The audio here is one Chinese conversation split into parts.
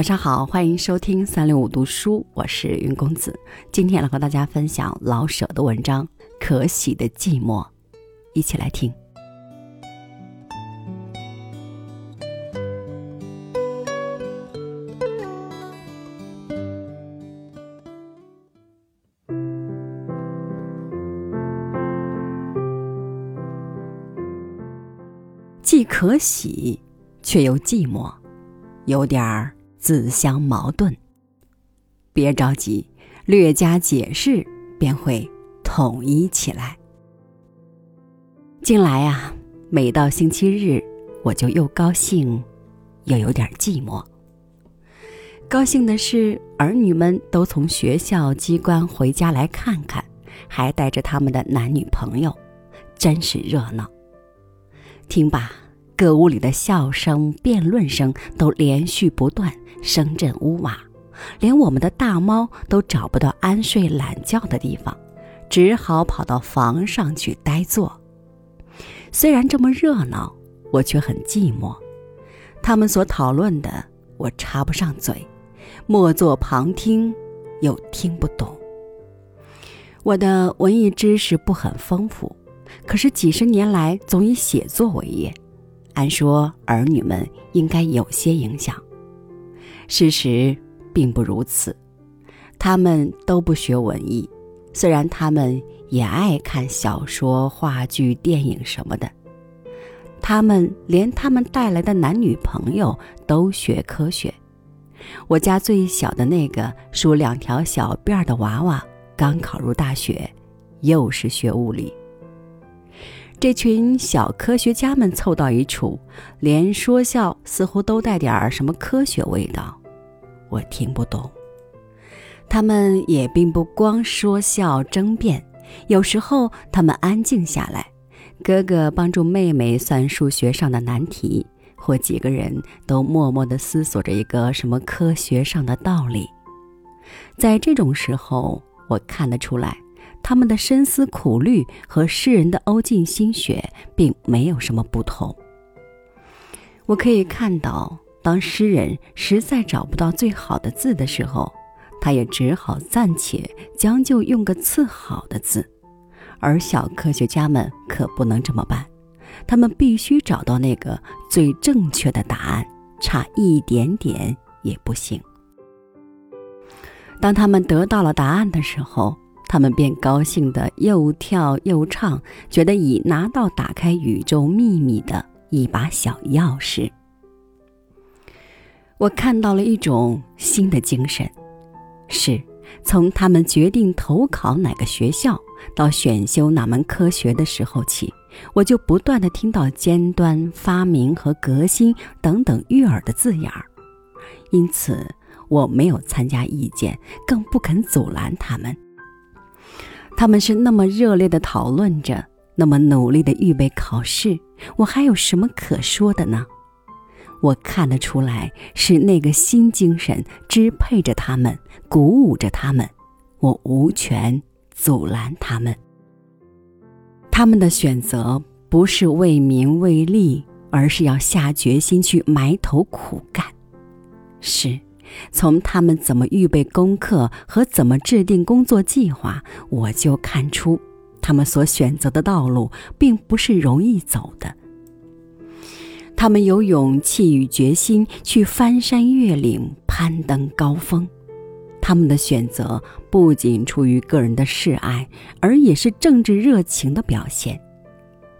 晚上好，欢迎收听三六五读书，我是云公子。今天来和大家分享老舍的文章《可喜的寂寞》，一起来听。既可喜，却又寂寞，有点儿。自相矛盾。别着急，略加解释便会统一起来。近来啊，每到星期日，我就又高兴，又有点寂寞。高兴的是，儿女们都从学校机关回家来看看，还带着他们的男女朋友，真是热闹。听吧。各屋里的笑声、辩论声都连续不断，声震屋瓦，连我们的大猫都找不到安睡懒觉的地方，只好跑到房上去呆坐。虽然这么热闹，我却很寂寞。他们所讨论的，我插不上嘴，默坐旁听，又听不懂。我的文艺知识不很丰富，可是几十年来总以写作为业。按说儿女们应该有些影响，事实并不如此。他们都不学文艺，虽然他们也爱看小说、话剧、电影什么的。他们连他们带来的男女朋友都学科学。我家最小的那个梳两条小辫的娃娃，刚考入大学，又是学物理。这群小科学家们凑到一处，连说笑似乎都带点儿什么科学味道，我听不懂。他们也并不光说笑争辩，有时候他们安静下来，哥哥帮助妹妹算数学上的难题，或几个人都默默地思索着一个什么科学上的道理。在这种时候，我看得出来。他们的深思苦虑和诗人的欧尽心血并没有什么不同。我可以看到，当诗人实在找不到最好的字的时候，他也只好暂且将就用个次好的字；而小科学家们可不能这么办，他们必须找到那个最正确的答案，差一点点也不行。当他们得到了答案的时候，他们便高兴的又跳又唱，觉得已拿到打开宇宙秘密的一把小钥匙。我看到了一种新的精神，是从他们决定投考哪个学校到选修哪门科学的时候起，我就不断的听到尖端、发明和革新等等悦耳的字眼儿，因此我没有参加意见，更不肯阻拦他们。他们是那么热烈的讨论着，那么努力的预备考试，我还有什么可说的呢？我看得出来，是那个新精神支配着他们，鼓舞着他们，我无权阻拦他们。他们的选择不是为名为利，而是要下决心去埋头苦干。是。从他们怎么预备功课和怎么制定工作计划，我就看出，他们所选择的道路并不是容易走的。他们有勇气与决心去翻山越岭、攀登高峰，他们的选择不仅出于个人的示爱，而也是政治热情的表现。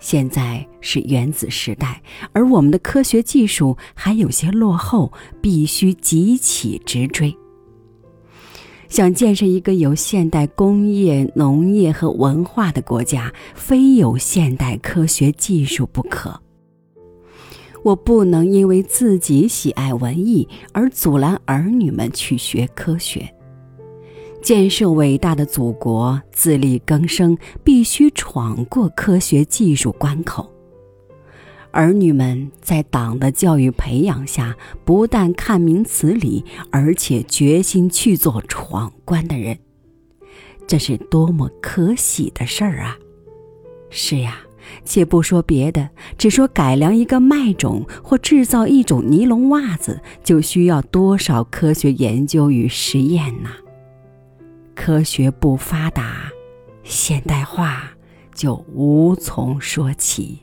现在是原子时代，而我们的科学技术还有些落后，必须急起直追。想建设一个有现代工业、农业和文化的国家，非有现代科学技术不可。我不能因为自己喜爱文艺而阻拦儿女们去学科学。建设伟大的祖国，自力更生，必须闯过科学技术关口。儿女们在党的教育培养下，不但看明此理，而且决心去做闯关的人，这是多么可喜的事儿啊！是呀，且不说别的，只说改良一个麦种或制造一种尼龙袜子，就需要多少科学研究与实验呐！科学不发达，现代化就无从说起。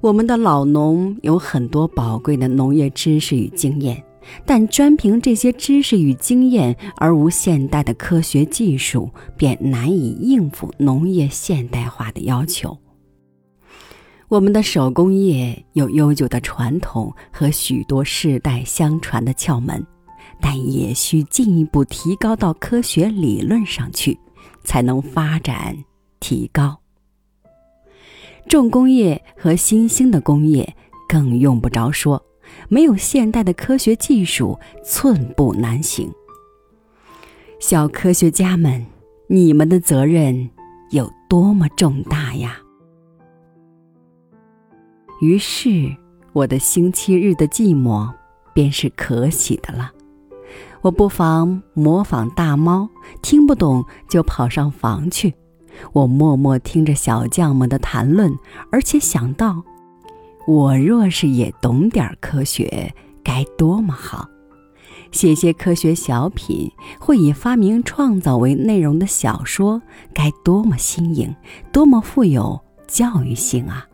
我们的老农有很多宝贵的农业知识与经验。但专凭这些知识与经验，而无现代的科学技术，便难以应付农业现代化的要求。我们的手工业有悠久的传统和许多世代相传的窍门，但也需进一步提高到科学理论上去，才能发展提高。重工业和新兴的工业更用不着说。没有现代的科学技术，寸步难行。小科学家们，你们的责任有多么重大呀！于是，我的星期日的寂寞便是可喜的了。我不妨模仿大猫，听不懂就跑上房去。我默默听着小将们的谈论，而且想到。我若是也懂点科学，该多么好！写些科学小品，或以发明创造为内容的小说，该多么新颖，多么富有教育性啊！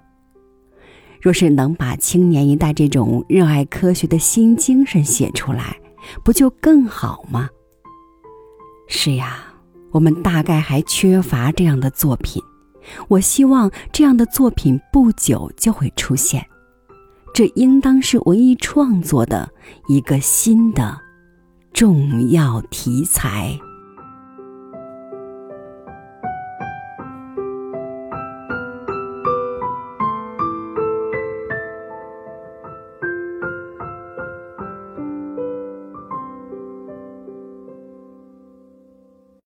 若是能把青年一代这种热爱科学的新精神写出来，不就更好吗？是呀，我们大概还缺乏这样的作品。我希望这样的作品不久就会出现，这应当是文艺创作的一个新的重要题材。